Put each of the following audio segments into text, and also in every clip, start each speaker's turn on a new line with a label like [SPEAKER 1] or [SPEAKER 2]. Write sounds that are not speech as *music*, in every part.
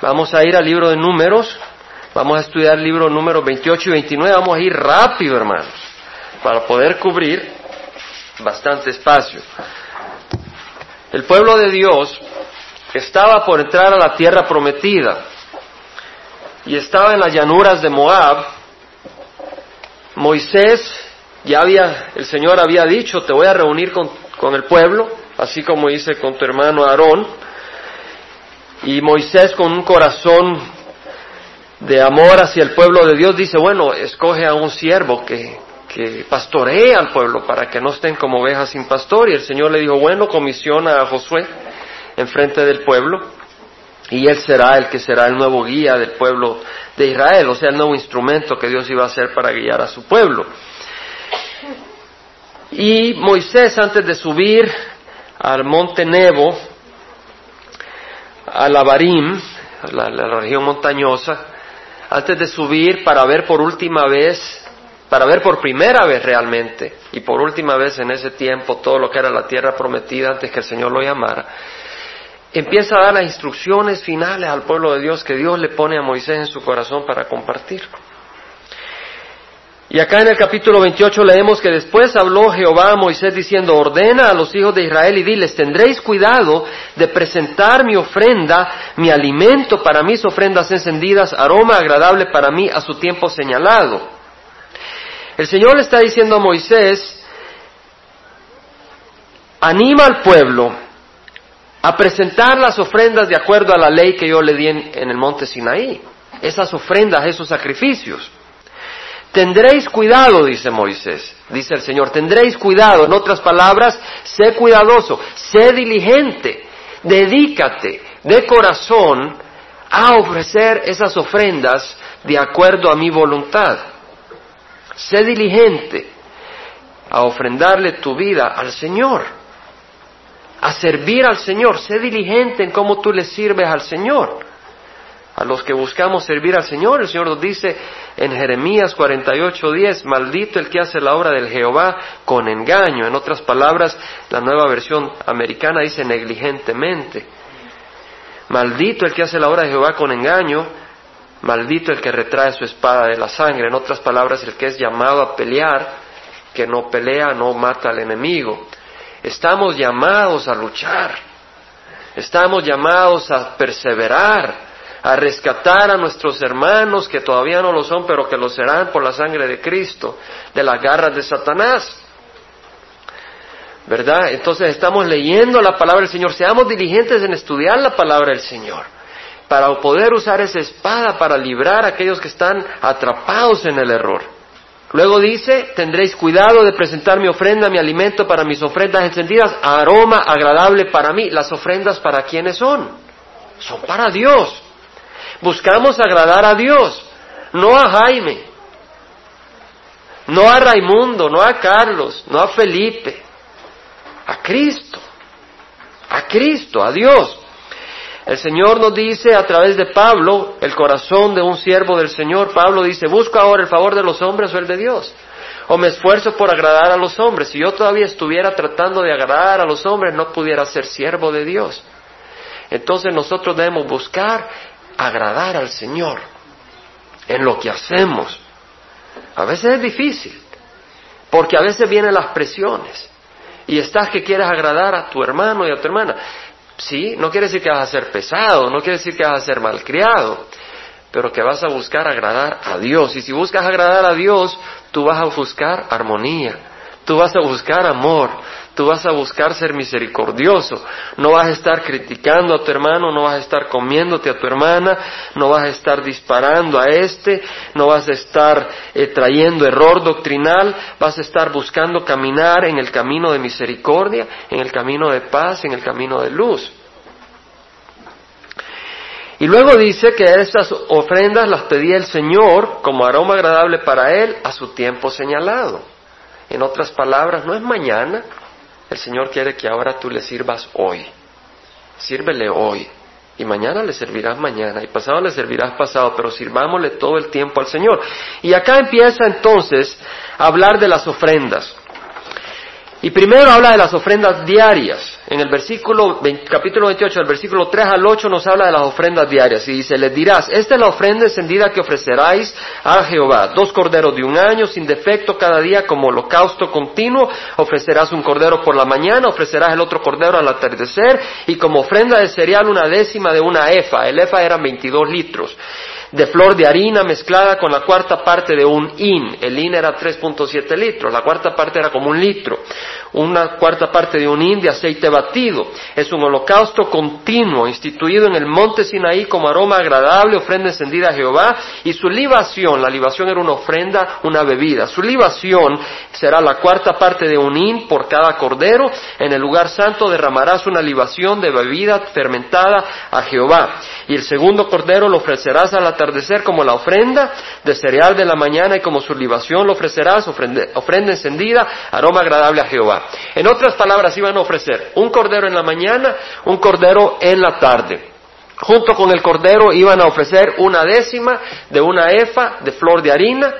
[SPEAKER 1] Vamos a ir al libro de números, vamos a estudiar el libro número 28 y 29, vamos a ir rápido, hermanos, para poder cubrir bastante espacio. El pueblo de Dios estaba por entrar a la tierra prometida y estaba en las llanuras de Moab. Moisés ya había, el Señor había dicho, te voy a reunir con, con el pueblo, así como hice con tu hermano Aarón. Y Moisés con un corazón de amor hacia el pueblo de Dios dice, bueno, escoge a un siervo que, que pastoree al pueblo para que no estén como ovejas sin pastor. Y el Señor le dijo, bueno, comisiona a Josué enfrente del pueblo y él será el que será el nuevo guía del pueblo de Israel, o sea, el nuevo instrumento que Dios iba a hacer para guiar a su pueblo. Y Moisés, antes de subir al monte Nebo, a la Barim, la, la región montañosa, antes de subir para ver por última vez, para ver por primera vez realmente, y por última vez en ese tiempo todo lo que era la tierra prometida antes que el Señor lo llamara, empieza a dar las instrucciones finales al pueblo de Dios que Dios le pone a Moisés en su corazón para compartir. Y acá en el capítulo 28 leemos que después habló Jehová a Moisés diciendo, ordena a los hijos de Israel y diles, tendréis cuidado de presentar mi ofrenda, mi alimento para mis ofrendas encendidas, aroma agradable para mí a su tiempo señalado. El Señor le está diciendo a Moisés, anima al pueblo a presentar las ofrendas de acuerdo a la ley que yo le di en, el monte Sinaí. Esas ofrendas, esos sacrificios. Tendréis cuidado, dice Moisés, dice el Señor, tendréis cuidado, en otras palabras, sé cuidadoso, sé diligente, dedícate de corazón a ofrecer esas ofrendas de acuerdo a mi voluntad. Sé diligente a ofrendarle tu vida al Señor, a servir al Señor, sé diligente en cómo tú le sirves al Señor a los que buscamos servir al Señor. El Señor nos dice en Jeremías 48:10, maldito el que hace la obra del Jehová con engaño. En otras palabras, la nueva versión americana dice negligentemente. Maldito el que hace la obra de Jehová con engaño, maldito el que retrae su espada de la sangre. En otras palabras, el que es llamado a pelear, que no pelea, no mata al enemigo. Estamos llamados a luchar. Estamos llamados a perseverar a rescatar a nuestros hermanos que todavía no lo son, pero que lo serán por la sangre de Cristo, de las garras de Satanás. ¿Verdad? Entonces estamos leyendo la palabra del Señor. Seamos diligentes en estudiar la palabra del Señor para poder usar esa espada para librar a aquellos que están atrapados en el error. Luego dice, tendréis cuidado de presentar mi ofrenda, mi alimento para mis ofrendas encendidas, aroma agradable para mí. Las ofrendas para quiénes son? Son para Dios. Buscamos agradar a Dios, no a Jaime, no a Raimundo, no a Carlos, no a Felipe, a Cristo, a Cristo, a Dios. El Señor nos dice a través de Pablo, el corazón de un siervo del Señor, Pablo dice, busco ahora el favor de los hombres o el de Dios. O me esfuerzo por agradar a los hombres. Si yo todavía estuviera tratando de agradar a los hombres, no pudiera ser siervo de Dios. Entonces nosotros debemos buscar agradar al Señor en lo que hacemos. A veces es difícil, porque a veces vienen las presiones y estás que quieres agradar a tu hermano y a tu hermana. Sí, no quiere decir que vas a ser pesado, no quiere decir que vas a ser malcriado, pero que vas a buscar agradar a Dios. Y si buscas agradar a Dios, tú vas a buscar armonía, tú vas a buscar amor, tú vas a buscar ser misericordioso. No vas a estar criticando a tu hermano, no vas a estar comiéndote a tu hermana, no vas a estar disparando a este, no vas a estar eh, trayendo error doctrinal, vas a estar buscando caminar en el camino de misericordia, en el camino de paz, en el camino de luz. Y luego dice que estas ofrendas las pedía el Señor como aroma agradable para Él a su tiempo señalado. En otras palabras, no es mañana, el Señor quiere que ahora tú le sirvas hoy. Sírvele hoy. Y mañana le servirás mañana. Y pasado le servirás pasado. Pero sirvámosle todo el tiempo al Señor. Y acá empieza entonces a hablar de las ofrendas. Y primero habla de las ofrendas diarias. En el versículo, capítulo 28, del versículo 3 al 8 nos habla de las ofrendas diarias. Y dice, les dirás, esta es la ofrenda encendida que ofreceráis a Jehová. Dos corderos de un año, sin defecto cada día, como holocausto continuo. Ofrecerás un cordero por la mañana, ofrecerás el otro cordero al atardecer. Y como ofrenda de cereal, una décima de una efa. El efa eran 22 litros de flor de harina mezclada con la cuarta parte de un in. El in era 3.7 litros, la cuarta parte era como un litro. Una cuarta parte de un in de aceite batido. Es un holocausto continuo instituido en el monte Sinaí como aroma agradable, ofrenda encendida a Jehová. Y su libación, la libación era una ofrenda, una bebida. Su libación será la cuarta parte de un in por cada cordero. En el lugar santo derramarás una libación de bebida fermentada a Jehová. Y el segundo cordero lo ofrecerás al atardecer como la ofrenda de cereal de la mañana y como su libación lo ofrecerás, ofrenda, ofrenda encendida, aroma agradable a Jehová. En otras palabras, iban a ofrecer un cordero en la mañana, un cordero en la tarde. Junto con el cordero iban a ofrecer una décima de una efa de flor de harina,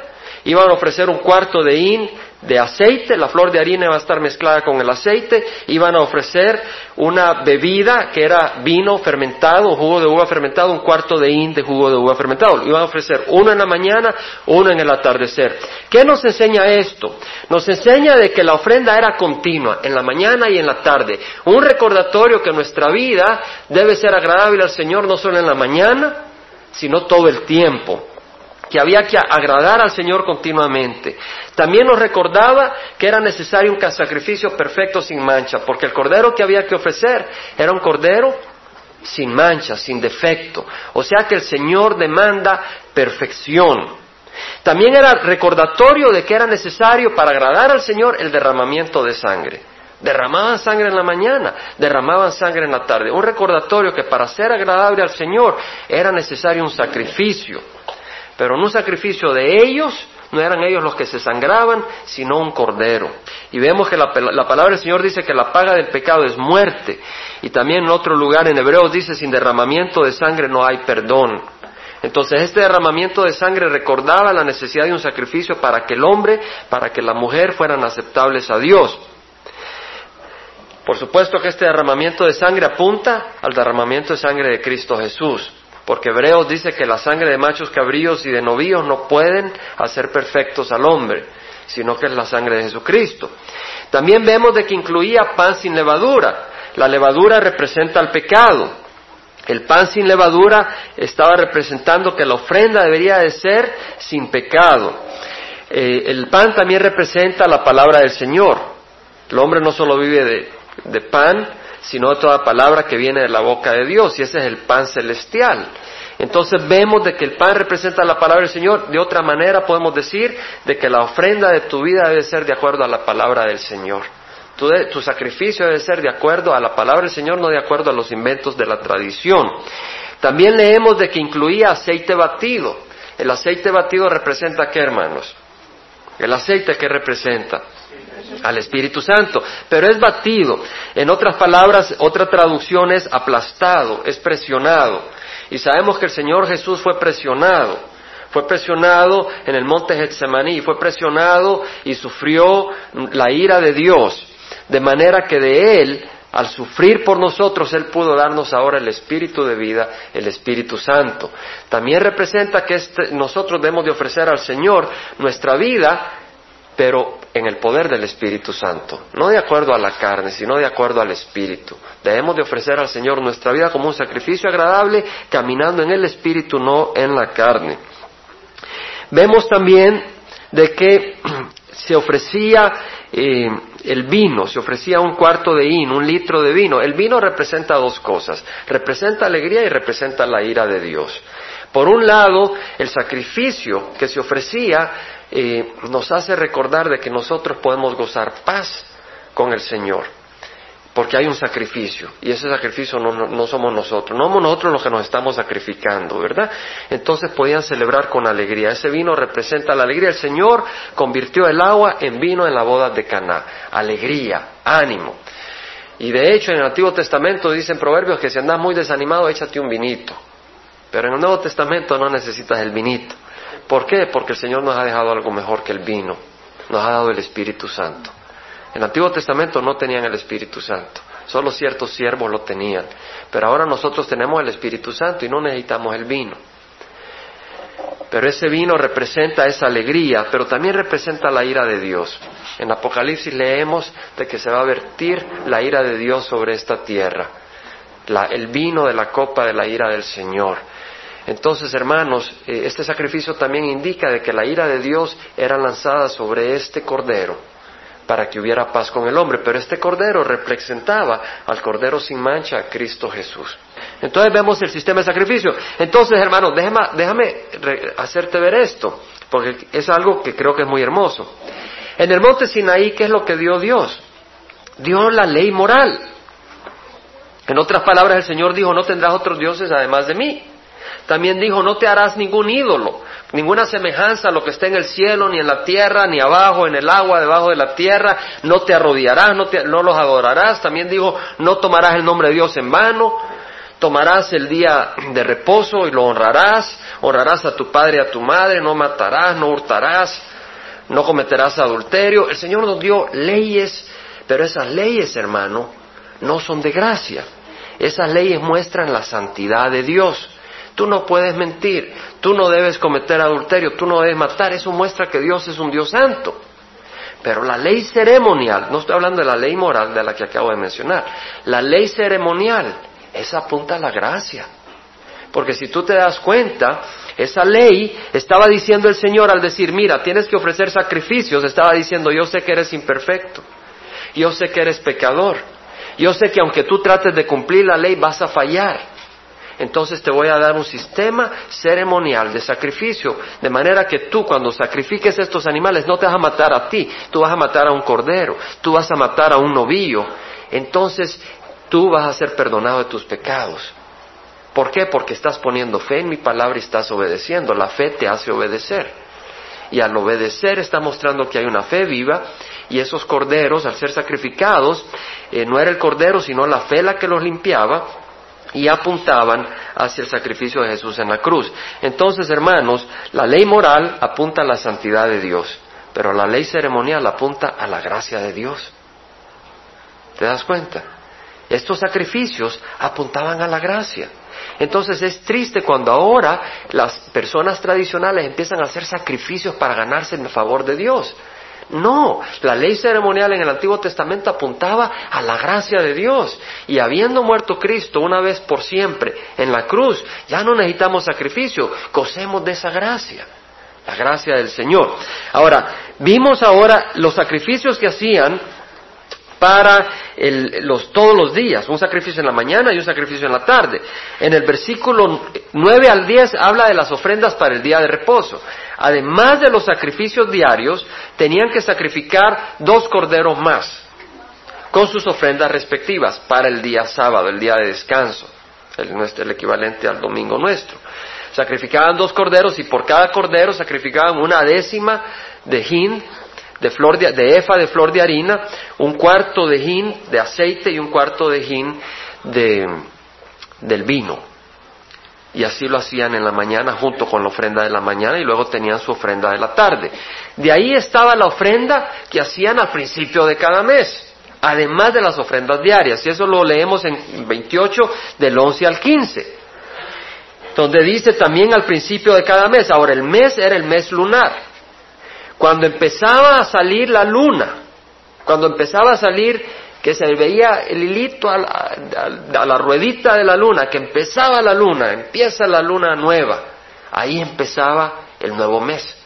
[SPEAKER 1] iban a ofrecer un cuarto de hin de aceite, la flor de harina iba a estar mezclada con el aceite, iban a ofrecer una bebida que era vino fermentado, jugo de uva fermentado, un cuarto de hin de jugo de uva fermentado. Iban a ofrecer uno en la mañana, uno en el atardecer. ¿Qué nos enseña esto? Nos enseña de que la ofrenda era continua, en la mañana y en la tarde. Un recordatorio que nuestra vida debe ser agradable al Señor no solo en la mañana, sino todo el tiempo que había que agradar al Señor continuamente. También nos recordaba que era necesario un sacrificio perfecto sin mancha, porque el cordero que había que ofrecer era un cordero sin mancha, sin defecto. O sea que el Señor demanda perfección. También era recordatorio de que era necesario para agradar al Señor el derramamiento de sangre. Derramaban sangre en la mañana, derramaban sangre en la tarde. Un recordatorio que para ser agradable al Señor era necesario un sacrificio. Pero en un sacrificio de ellos, no eran ellos los que se sangraban, sino un cordero. Y vemos que la, palabra del Señor dice que la paga del pecado es muerte. Y también en otro lugar en Hebreos dice, sin derramamiento de sangre no hay perdón. Entonces este derramamiento de sangre recordaba la necesidad de un sacrificio para que el hombre, para que la mujer fueran aceptables a Dios. Por supuesto que este derramamiento de sangre apunta al derramamiento de sangre de Cristo Jesús. Porque Hebreos dice que la sangre de machos cabríos y de novíos no pueden hacer perfectos al hombre, sino que es la sangre de Jesucristo. También vemos de que incluía pan sin levadura. La levadura representa el pecado. El pan sin levadura estaba representando que la ofrenda debería de ser sin pecado. Eh, el pan también representa la palabra del Señor. El hombre no solo vive de pan, sino toda palabra que viene de la boca de Dios, y ese es el pan celestial. Entonces vemos de que el pan representa la palabra del Señor. De otra manera podemos decir de que la ofrenda de tu vida debe ser de acuerdo a la palabra del Señor. Tu, tu, sacrificio debe ser de acuerdo a la palabra del Señor, no de acuerdo a los inventos de la tradición. También leemos de que incluía aceite batido. El aceite batido representa qué, hermanos? El aceite que representa al Espíritu Santo, pero es batido. En otras palabras, otra traducción es aplastado, es presionado. Y sabemos que el Señor Jesús fue presionado. Fue presionado en el monte Getsemaní, fue presionado y sufrió la ira de Dios, de manera que de Él, al sufrir por nosotros, Él pudo darnos ahora el Espíritu de vida, el Espíritu Santo. También representa que este, nosotros debemos de ofrecer al Señor nuestra vida pero en el poder del Espíritu Santo, no de acuerdo a la carne, sino de acuerdo al Espíritu. Debemos de ofrecer al Señor nuestra vida como un sacrificio agradable, caminando en el Espíritu, no en la carne. Vemos también de que *clears throat* se ofrecía eh, el vino, se ofrecía un cuarto de hin, un litro de vino. El vino representa dos cosas, representa alegría y representa la ira de Dios. Por un lado, el sacrificio que se ofrecía eh, nos hace recordar de que nosotros podemos gozar paz con el Señor, porque hay un sacrificio, y ese sacrificio no, somos nosotros, no somos nosotros los que nos estamos sacrificando, ¿verdad? Entonces podían celebrar con alegría. Ese vino representa la alegría. El Señor convirtió el agua en vino en la boda de Caná. Alegría, ánimo. Y de hecho en el Antiguo Testamento dicen proverbios que si andas muy desanimado, échate un vinito. Pero en el Nuevo Testamento no necesitas el vinito. ¿Por qué? Porque el Señor nos ha dejado algo mejor que el vino. Nos ha dado el Espíritu Santo. En el Antiguo Testamento no tenían el Espíritu Santo, solo ciertos siervos lo tenían. Pero ahora nosotros tenemos el Espíritu Santo y no necesitamos el vino. Pero ese vino representa esa alegría, pero también representa la ira de Dios. En Apocalipsis leemos de que se va a vertir la ira de Dios sobre esta tierra, el vino de la copa de la ira del Señor. Entonces, hermanos, eh, este sacrificio también indica de que la ira de Dios era lanzada sobre este cordero para que hubiera paz con el hombre, pero este cordero representaba al cordero sin mancha, Cristo Jesús. Entonces vemos el sistema de sacrificio. Entonces, hermanos, déjame, déjame hacerte ver esto, porque es algo que creo que es muy hermoso. En el monte Sinaí, ¿qué es lo que dio Dios? Dio la ley moral. En otras palabras, el Señor dijo, no tendrás otros dioses además de mí. También dijo, no te harás ningún ídolo, ninguna semejanza a lo que está en el cielo, ni en la tierra, ni abajo, en el agua, debajo de la tierra, no te arrodillarás, no, no los adorarás. También dijo, no tomarás el nombre de Dios en vano, tomarás el día de reposo y lo honrarás, honrarás a tu padre y a tu madre, no matarás, no hurtarás, no cometerás adulterio. El Señor nos dio leyes, pero esas leyes, hermano, no son de gracia. Esas leyes muestran la santidad de Dios. Tú no puedes mentir, tú no debes cometer adulterio, tú no debes matar. Eso muestra que Dios es un Dios santo. Pero la ley ceremonial, no estoy hablando de la ley moral de la que acabo de mencionar, la ley ceremonial, esa apunta a la gracia. Porque si tú te das cuenta, esa ley estaba diciendo el Señor al decir, mira, tienes que ofrecer sacrificios, estaba diciendo, yo sé que eres imperfecto, yo sé que eres pecador, yo sé que aunque tú trates de cumplir la ley vas a fallar. Entonces te voy a dar un sistema ceremonial de sacrificio, de manera que tú cuando sacrifiques estos animales no te vas a matar a ti, tú vas a matar a un cordero, tú vas a matar a un novillo. Entonces tú vas a ser perdonado de tus pecados. ¿Por qué? Porque estás poniendo fe en mi palabra y estás obedeciendo. La fe te hace obedecer. Y al obedecer está mostrando que hay una fe viva y esos corderos, al ser sacrificados, eh, no era el cordero, sino la fe la que los limpiaba y apuntaban hacia el sacrificio de Jesús en la cruz. Entonces, hermanos, la ley moral apunta a la santidad de Dios, pero la ley ceremonial apunta a la gracia de Dios. ¿Te das cuenta? Estos sacrificios apuntaban a la gracia. Entonces es triste cuando ahora las personas tradicionales empiezan a hacer sacrificios para ganarse el favor de Dios. No, la ley ceremonial en el Antiguo Testamento apuntaba a la gracia de Dios. Y habiendo muerto Cristo una vez por siempre en la cruz, ya no necesitamos sacrificio, gocemos de esa gracia, la gracia del Señor. Ahora, vimos ahora los sacrificios que hacían para los, todos los días, un sacrificio en la mañana y un sacrificio en la tarde. En el versículo 9 al 10 habla de las ofrendas para el día de reposo. Además de los sacrificios diarios, tenían que sacrificar dos corderos más, con sus ofrendas respectivas, para el día sábado, el día de descanso, el, el equivalente al domingo nuestro. Sacrificaban dos corderos y por cada cordero sacrificaban una décima de hin de, flor de, efa de flor de harina, un cuarto de hin de aceite y un cuarto de hin de, del vino. Y así lo hacían en la mañana junto con la ofrenda de la mañana y luego tenían su ofrenda de la tarde. De ahí estaba la ofrenda que hacían al principio de cada mes, además de las ofrendas diarias. Y eso lo leemos en 28 del 11 al 15, donde dice también al principio de cada mes. Ahora el mes era el mes lunar. Cuando empezaba a salir la luna, cuando empezaba a salir que se veía el hilito a la, ruedita de la luna, que empezaba la luna, empieza la luna nueva, ahí empezaba el nuevo mes.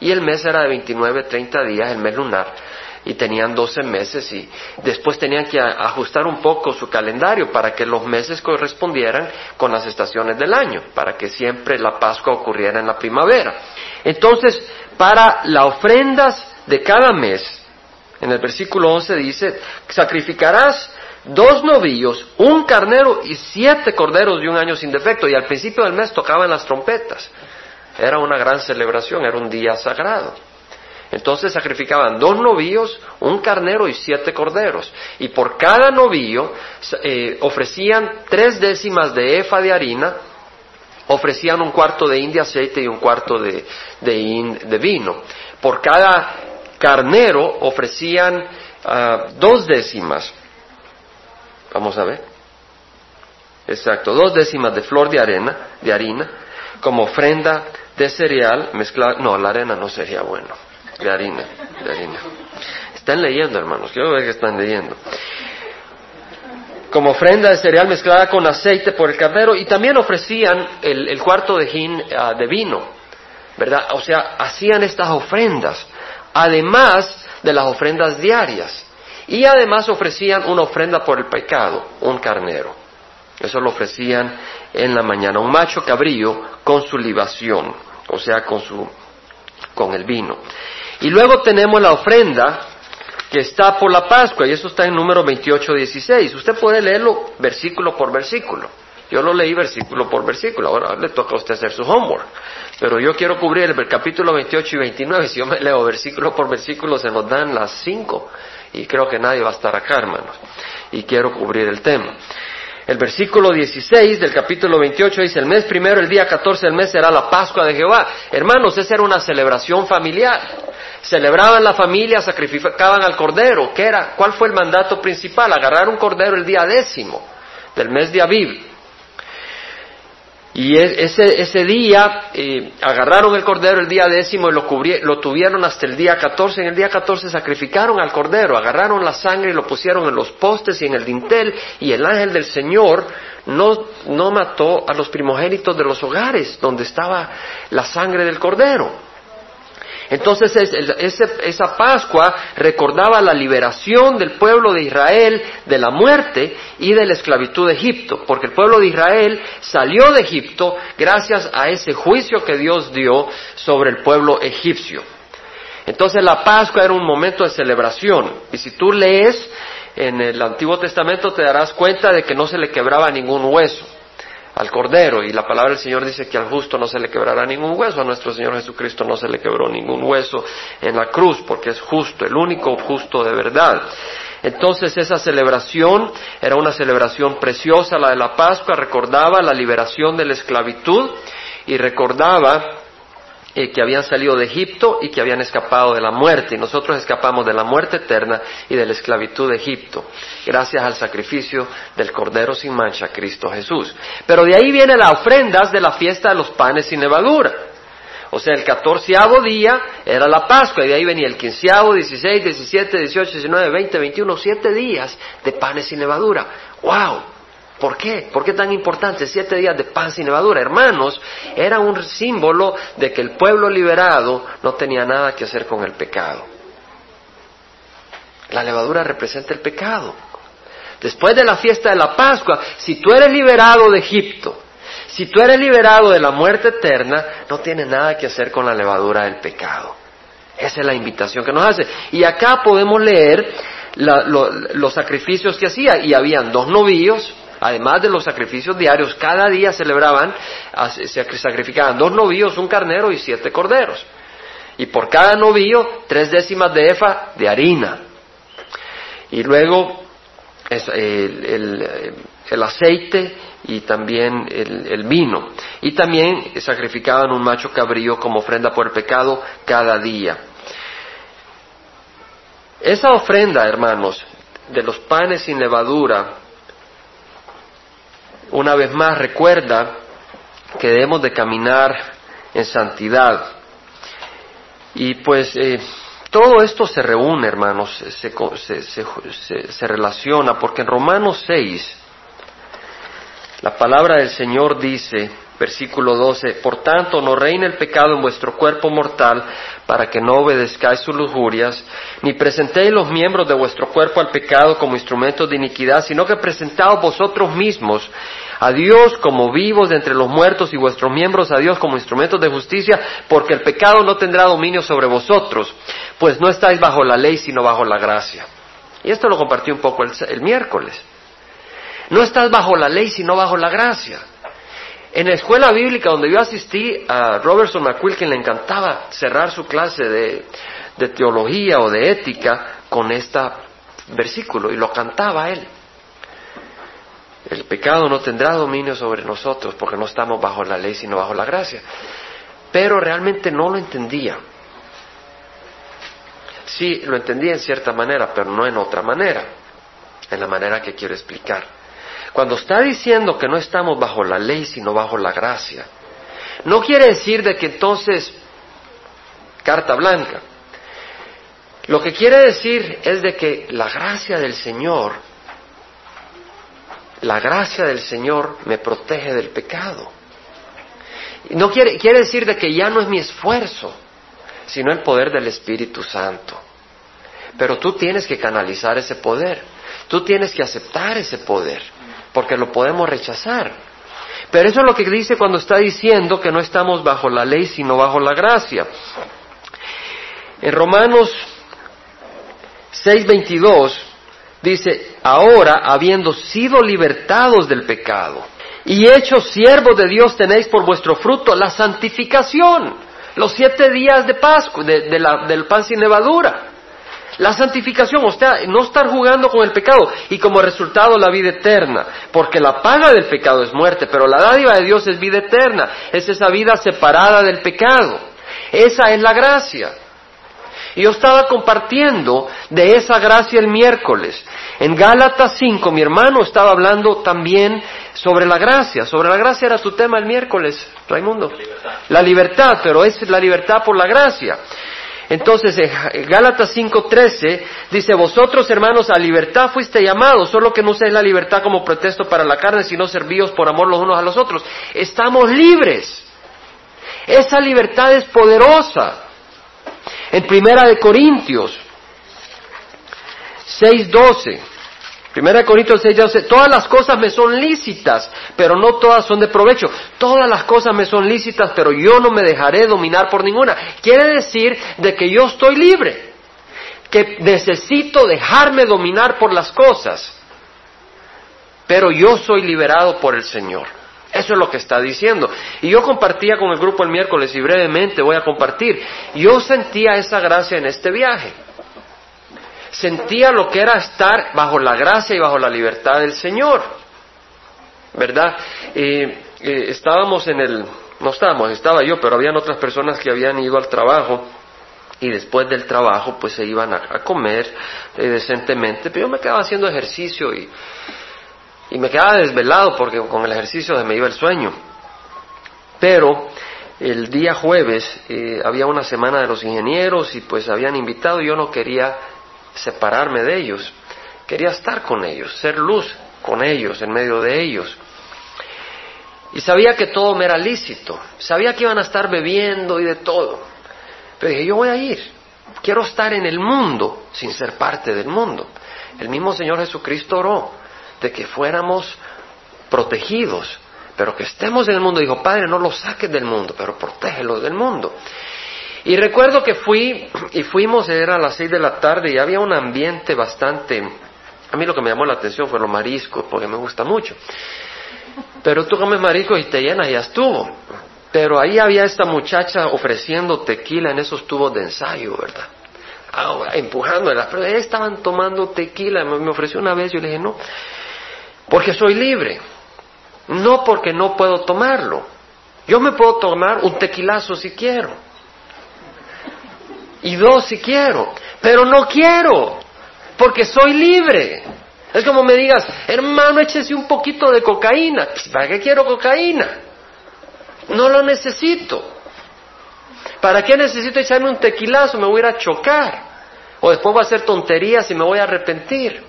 [SPEAKER 1] Y el mes era de 29, 30 días, el mes lunar, y tenían 12 meses y después tenían que ajustar un poco su calendario para que los meses correspondieran con las estaciones del año, para que siempre la Pascua ocurriera en la primavera. Entonces, para las ofrendas de cada mes, en el versículo 11 dice, sacrificarás dos novillos, un carnero y siete corderos de un año sin defecto. Y al principio del mes tocaban las trompetas. Era una gran celebración, era un día sagrado. Entonces sacrificaban dos novillos, un carnero y siete corderos. Y por cada novillo eh, ofrecían tres décimas de efa de harina, ofrecían un cuarto de hin de aceite y un cuarto de, de, de vino. Por cada carnero ofrecían ah, dos décimas. Vamos a ver. Exacto, dos décimas de flor de arena, de harina, como ofrenda de cereal mezclada. No, la arena no sería bueno. De harina, de harina. Están leyendo, hermanos. Quiero ver que están leyendo. Como ofrenda de cereal mezclada con aceite por el carnero. Y también ofrecían el, cuarto de hin ah, de vino. ¿Verdad? O sea, hacían estas ofrendas. Además de las ofrendas diarias. Y además ofrecían una ofrenda por el pecado, un carnero. Eso lo ofrecían en la mañana. Un macho cabrío con su libación, o sea, con su, con el vino. Y luego tenemos la ofrenda que está por la Pascua, y eso está en número 28, 16. Usted puede leerlo versículo por versículo. Yo lo leí versículo por versículo, ahora le toca a usted hacer su homework. Pero yo quiero cubrir el capítulo 28 y 29, si yo me leo versículo por versículo se nos dan las cinco, y creo que nadie va a estar acá, hermanos. Y quiero cubrir el tema. El versículo 16 del capítulo 28 dice, el mes primero, el día 14 del mes será la Pascua de Jehová. Hermanos, esa era una celebración familiar. Celebraban la familia, sacrificaban al cordero. ¿Qué era? ¿Cuál fue el mandato principal? Agarrar un cordero el día décimo del mes de Aviv. Y ese, ese día eh, agarraron el cordero el día décimo y lo, lo tuvieron hasta el día catorce. En el día catorce sacrificaron al cordero, agarraron la sangre y lo pusieron en los postes y en el dintel. Y el ángel del Señor no, no mató a los primogénitos de los hogares donde estaba la sangre del cordero. Entonces esa Pascua recordaba la liberación del pueblo de Israel de la muerte y de la esclavitud de Egipto, porque el pueblo de Israel salió de Egipto gracias a ese juicio que Dios dio sobre el pueblo egipcio. Entonces la Pascua era un momento de celebración y si tú lees en el Antiguo Testamento te darás cuenta de que no se le quebraba ningún hueso al Cordero. Y la palabra del Señor dice que al justo no se le quebrará ningún hueso. A nuestro Señor Jesucristo no se le quebró ningún hueso en la cruz, porque es justo, el único justo de verdad. Entonces esa celebración era una celebración preciosa, la de la Pascua, recordaba la liberación de la esclavitud y recordaba eh, que habían salido de Egipto y que habían escapado de la muerte. Y nosotros escapamos de la muerte eterna y de la esclavitud de Egipto, gracias al sacrificio del Cordero sin mancha, Cristo Jesús. Pero de ahí vienen las ofrendas de la fiesta de los panes sin levadura. O sea, el catorceavo día era la Pascua, y de ahí venía el quinceavo, dieciséis, diecisiete, dieciocho, diecinueve, veinte, veintiuno, siete días de panes sin levadura. ¡Wow! ¿Por qué? ¿Por qué tan importante? Siete días de pan sin levadura. Hermanos, era un símbolo de que el pueblo liberado no tenía nada que hacer con el pecado. La levadura representa el pecado. Después de la fiesta de la Pascua, si tú eres liberado de Egipto, si tú eres liberado de la muerte eterna, no tienes nada que hacer con la levadura del pecado. Esa es la invitación que nos hace. Y acá podemos leer los sacrificios que hacía. Y habían dos novillos, Además de los sacrificios diarios, cada día celebraban, se sacrificaban dos novillos, un carnero y siete corderos. Y por cada novillo, tres décimas de efa de harina. Y luego el, aceite y también el, vino. Y también sacrificaban un macho cabrío como ofrenda por el pecado cada día. Esa ofrenda, hermanos, de los panes sin levadura, una vez más recuerda que debemos de caminar en santidad. Y pues eh, todo esto se reúne, hermanos, se, se, relaciona, porque en Romanos 6, la palabra del Señor dice, versículo 12, por tanto no reine el pecado en vuestro cuerpo mortal para que no obedezcáis sus lujurias, ni presentéis los miembros de vuestro cuerpo al pecado como instrumentos de iniquidad, sino que presentaos vosotros mismos a Dios como vivos de entre los muertos y vuestros miembros a Dios como instrumentos de justicia, porque el pecado no tendrá dominio sobre vosotros, pues no estáis bajo la ley sino bajo la gracia. Y esto lo compartí un poco el, el miércoles. No estás bajo la ley sino bajo la gracia. En la escuela bíblica donde yo asistí a Robertson McQuilkin le encantaba cerrar su clase de, de teología o de ética con este versículo y lo cantaba él. El pecado no tendrá dominio sobre nosotros porque no estamos bajo la ley sino bajo la gracia. Pero realmente no lo entendía. sí, lo entendí en cierta manera, pero no en otra manera, en la manera que quiero explicar. Cuando está diciendo que no estamos bajo la ley, sino bajo la gracia, no quiere decir de que entonces, carta blanca, lo que quiere decir es de que la gracia del Señor, la gracia del Señor me protege del pecado. No quiere, quiere decir de que ya no es mi esfuerzo, sino el poder del Espíritu Santo. Pero tú tienes que canalizar ese poder, tú tienes que aceptar ese poder, porque lo podemos rechazar. Pero eso es lo que dice cuando está diciendo que no estamos bajo la ley, sino bajo la gracia. En Romanos 6:22 dice, ahora habiendo sido libertados del pecado y hechos siervos de Dios tenéis por vuestro fruto la santificación, los siete días de Pascua, del pan sin levadura. La santificación, o sea, no estar jugando con el pecado y como resultado la vida eterna, porque la paga del pecado es muerte, pero la dádiva de Dios es vida eterna, es esa vida separada del pecado. Esa es la gracia. Y yo estaba compartiendo de esa gracia el miércoles. En Gálatas 5, mi hermano estaba hablando también sobre la gracia. Sobre la gracia era tu tema el miércoles, Raimundo. La libertad, la libertad pero es la libertad por la gracia. Entonces, en Gálatas 5:13 dice, vosotros hermanos a libertad fuiste llamados, solo que no uséis la libertad como pretexto para la carne, sino servíos por amor los unos a los otros. Estamos libres. Esa libertad es poderosa. En Primera de Corintios 6.12, Primera Corintios 6.12, todas las cosas me son lícitas, pero no todas son de provecho. Todas las cosas me son lícitas, pero yo no me dejaré dominar por ninguna. Quiere decir de que yo estoy libre, que necesito dejarme dominar por las cosas, pero yo soy liberado por el Señor. Eso es lo que está diciendo. Y yo compartía con el grupo el miércoles y brevemente voy a compartir. Yo sentía esa gracia en este viaje. Sentía lo que era estar bajo la gracia y bajo la libertad del Señor. ¿Verdad? Eh, estábamos en el, no estábamos, estaba yo, pero habían otras personas que habían ido al trabajo y después del trabajo pues se iban a, comer eh, decentemente, pero yo me quedaba haciendo ejercicio y y me quedaba desvelado porque con el ejercicio se me iba el sueño. Pero el día jueves eh, había una semana de los ingenieros y pues habían invitado y yo no quería separarme de ellos, quería estar con ellos, ser luz con ellos, en medio de ellos. Y sabía que todo me era lícito, sabía que iban a estar bebiendo y de todo. Pero dije, yo voy a ir, quiero estar en el mundo sin ser parte del mundo. El mismo Señor Jesucristo oró de que fuéramos protegidos, pero que estemos en el mundo. Dijo, Padre, no lo saques del mundo, pero protégelos del mundo. Y recuerdo que fui, y fuimos, era a las seis de la tarde, y había un ambiente bastante... A mí lo que me llamó la atención fue los mariscos, porque me gusta mucho. Pero tú comes mariscos y te llenas y ya estuvo. Pero ahí había esta muchacha ofreciendo tequila en esos tubos de ensayo, ¿verdad? Ah, empujándola. Pero estaban tomando tequila. Me ofreció una vez, yo le dije, no. Porque soy libre. No porque no puedo tomarlo. Yo me puedo tomar un tequilazo si quiero. Y dos si quiero. Pero no quiero. Porque soy libre. Es como me digas, hermano, échese un poquito de cocaína. Pues, ¿Para qué quiero cocaína? No lo necesito. ¿Para qué necesito echarme un tequilazo? Me voy a ir a chocar. O después voy a hacer tonterías y me voy a arrepentir.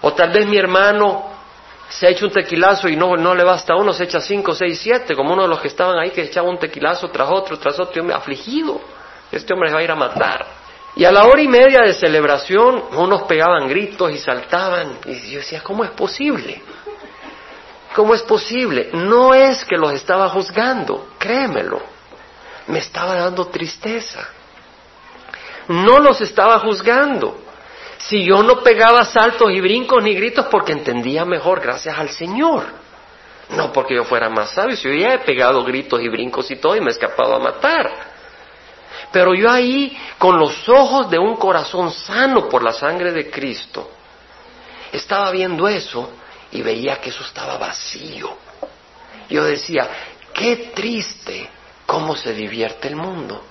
[SPEAKER 1] O tal vez mi hermano se ha hecho un tequilazo y no, no le basta uno, se echa cinco, seis, siete, como uno de los que estaban ahí que echaba un tequilazo tras otro, tras otro, y afligido. Este hombre se va a ir a matar. Y a la hora y media de celebración, unos pegaban gritos y saltaban. Y yo decía, ¿cómo es posible? ¿Cómo es posible? No es que los estaba juzgando, créemelo. Me estaba dando tristeza. No los estaba juzgando si yo no pegaba saltos y brincos ni gritos porque entendía mejor gracias al Señor. No porque yo fuera más sabio, si yo ya he pegado gritos y brincos y todo y me he escapado a matar. Pero yo ahí, con los ojos de un corazón sano por la sangre de Cristo, estaba viendo eso y veía que eso estaba vacío. Yo decía, qué triste cómo se divierte el mundo.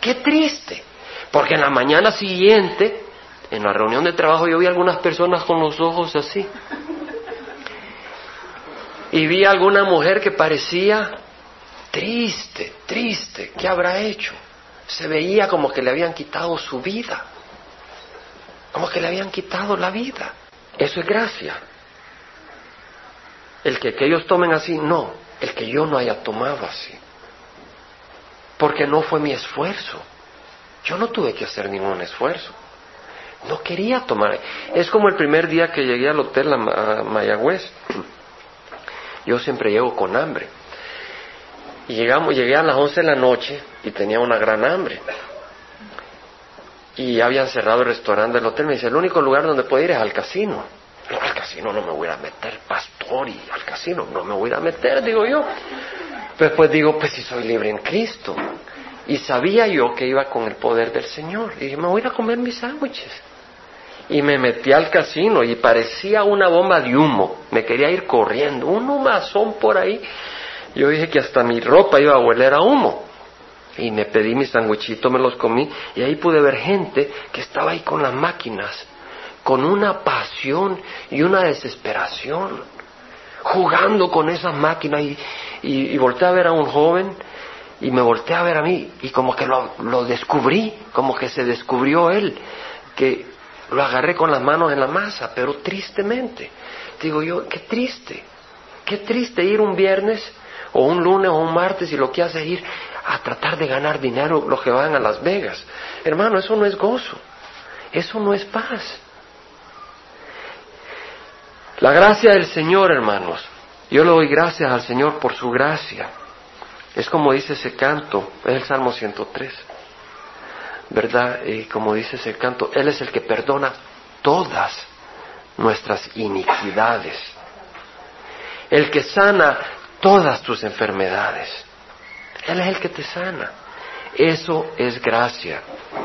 [SPEAKER 1] Qué triste. Porque en la mañana siguiente, en la reunión de trabajo, yo vi algunas personas con los ojos así. Y vi a alguna mujer que parecía triste, triste. ¿Qué habrá hecho? Se veía como que le habían quitado su vida. Como que le habían quitado la vida. Eso es gracia. El que, ellos tomen así, no. El que yo no haya tomado así. Porque no fue mi esfuerzo. Yo no tuve que hacer ningún esfuerzo. No quería tomar. Es como el primer día que llegué al hotel a Mayagüez. Yo siempre llego con hambre. Y llegamos, llegué a las 11 de la noche y tenía una gran hambre. Y habían cerrado el restaurante del hotel. Me dice, el único lugar donde puedo ir es al casino. No, al casino no me voy a meter, pastor, y al casino no me voy a meter, digo yo. Pues digo, pues si soy libre en Cristo. Y sabía yo que iba con el poder del Señor. Y dije, me voy a a comer mis sándwiches. Y me metí al casino y parecía una bomba de humo. Me quería ir corriendo, un humazón por ahí. Yo dije que hasta mi ropa iba a hueler a humo. Y me pedí mis sándwichitos, me los comí. Y ahí pude ver gente que estaba ahí con las máquinas, con una pasión y una desesperación, jugando con esas máquinas. Y, y, volteé a ver a un joven y me volteé a ver a mí y como que lo, lo descubrí, como que se descubrió él, que lo agarré con las manos en la masa, pero tristemente. Digo yo, qué triste, qué triste ir un viernes o un lunes o un martes y lo que hace ir a tratar de ganar dinero los que van a Las Vegas. Hermano, eso no es gozo, eso no es paz. La gracia del Señor, hermanos. Yo le doy gracias al Señor por su gracia. Es como dice ese canto, es el Salmo 103. ¿verdad? Y como dice ese canto, Él es el que perdona todas nuestras iniquidades, el que sana todas tus enfermedades. Él es el que te sana. Eso es gracia.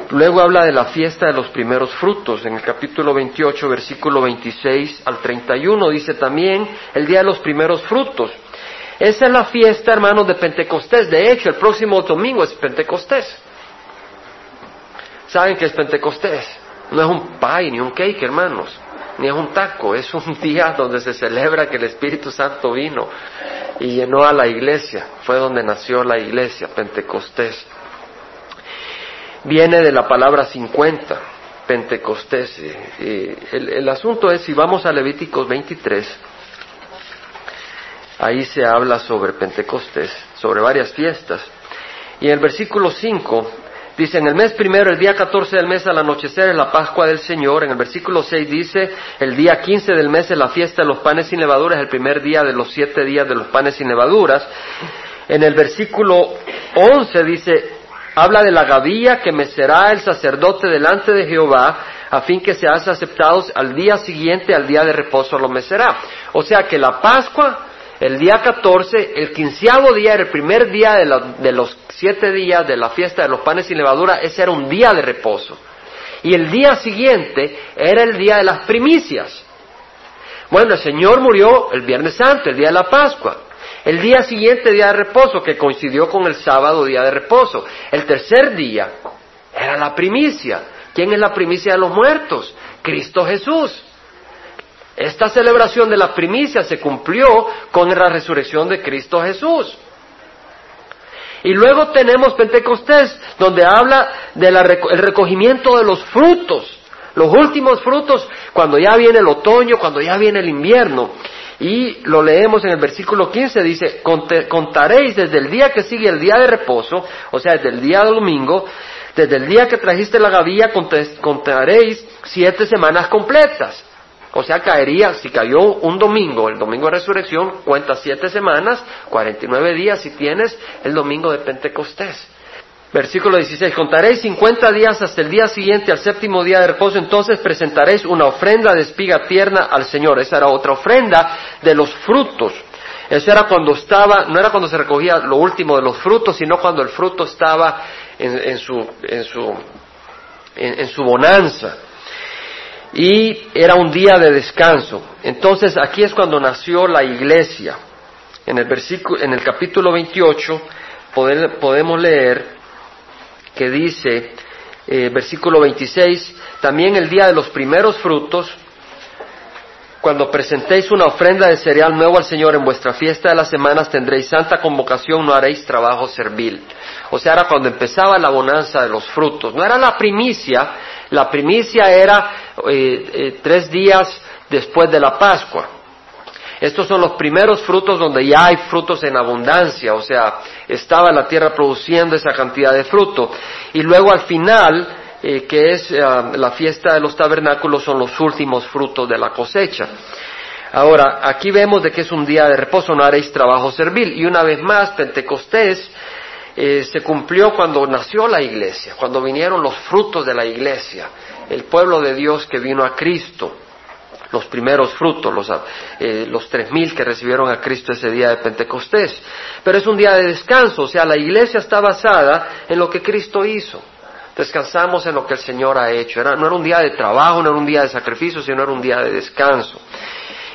[SPEAKER 1] Luego habla de la fiesta de los primeros frutos. En el capítulo 28, versículo 26 al 31 dice también el día de los primeros frutos. Esa es la fiesta, hermanos, de Pentecostés. De hecho, el próximo domingo es Pentecostés. ¿Saben qué es Pentecostés? No es un pie ni un cake, hermanos, ni es un taco, es un *laughs* día donde se celebra que el Espíritu Santo vino y llenó a la iglesia. Fue donde nació la iglesia, Pentecostés. Viene de la palabra 50, Pentecostés. el, el asunto es, si vamos a Levíticos 23, ahí se habla sobre Pentecostés, sobre varias fiestas. Y en el versículo 5 Dice, en el mes primero, el día 14 del mes al anochecer es la Pascua del Señor. En el versículo 6 dice, el día 15 del mes es la fiesta de los panes sin levaduras, el primer día de los siete días de los panes sin levaduras. En el versículo 11 dice, habla de la gavilla que mecerá el sacerdote delante de Jehová, a fin que seas aceptados al día siguiente, al día de reposo lo mecerá. O sea que la Pascua el día 14, el quinceavo día el primer día de, los siete días de la fiesta de los panes sin levadura, ese era un día de reposo. Y el día siguiente era el día de las primicias. Bueno, el Señor murió el Viernes Santo, el día de la Pascua. El día siguiente, día de reposo, que coincidió con el sábado, día de reposo. El tercer día era la primicia. ¿Quién es la primicia de los muertos? Cristo Jesús. Esta celebración de la primicia se cumplió con la resurrección de Cristo Jesús. Y luego tenemos Pentecostés, donde habla del recogimiento de los frutos, los últimos frutos, cuando ya viene el otoño, cuando ya viene el invierno. Y lo leemos en el versículo 15, dice, contaréis desde el día que sigue el día de reposo, o sea, desde el día domingo, desde el día que trajiste la gavilla, contaréis siete semanas completas. O sea, caería, si cayó un domingo, el domingo de resurrección, cuenta siete semanas, cuarenta y nueve días si tienes el domingo de Pentecostés. Versículo 16, contaréis cincuenta días hasta el día siguiente, al séptimo día de reposo, entonces presentaréis una ofrenda de espiga tierna al Señor. Esa era otra ofrenda de los frutos. Eso era cuando estaba, no era cuando se recogía lo último de los frutos, sino cuando el fruto estaba en, su, en, su, en su bonanza y era un día de descanso. Entonces aquí es cuando nació la iglesia. En el, versículo, en el capítulo 28 podemos leer que dice eh, versículo 26, también el día de los primeros frutos, cuando presentéis una ofrenda de cereal nuevo al Señor en vuestra fiesta de las semanas tendréis santa convocación, no haréis trabajo servil. O sea, era cuando empezaba la bonanza de los frutos. No era la primicia, la primicia era eh, eh, tres días después de la Pascua. Estos son los primeros frutos donde ya hay frutos en abundancia, o sea, estaba la tierra produciendo esa cantidad de fruto. Y luego al final, eh, que es la fiesta de los tabernáculos, son los últimos frutos de la cosecha. Ahora, aquí vemos de que es un día de reposo, no haréis trabajo servil. Y una vez más, Pentecostés eh, se cumplió cuando nació la iglesia, cuando vinieron los frutos de la iglesia, el pueblo de Dios que vino a Cristo, los primeros frutos, los, eh, los tres mil que recibieron a Cristo ese día de Pentecostés. Pero es un día de descanso, o sea, la iglesia está basada en lo que Cristo hizo. Descansamos en lo que el Señor ha hecho. no era un día de trabajo, no era un día de sacrificio, sino era un día de descanso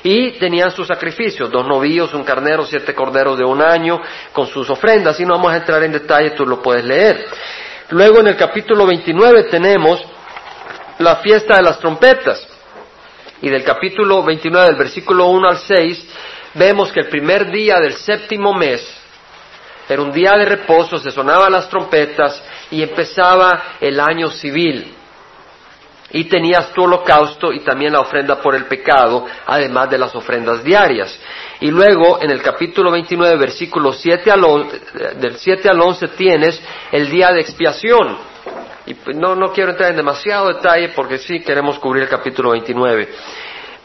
[SPEAKER 1] y tenían sus sacrificios, dos novillos, un carnero, siete corderos de un año, con sus ofrendas, y no vamos a entrar en detalle, tú lo puedes leer. Luego en el capítulo 29 tenemos la fiesta de las trompetas, y del capítulo 29, del versículo 1 al 6, vemos que el primer día del séptimo mes, era un día de reposo, se sonaban las trompetas y empezaba el año civil y tenías tu holocausto y también la ofrenda por el pecado, además de las ofrendas diarias. Y luego en el capítulo 29, versículos 7 al 11, del 7 al 11 tienes el día de expiación. Y pues, no, no quiero entrar en demasiado detalle porque sí queremos cubrir el capítulo 29.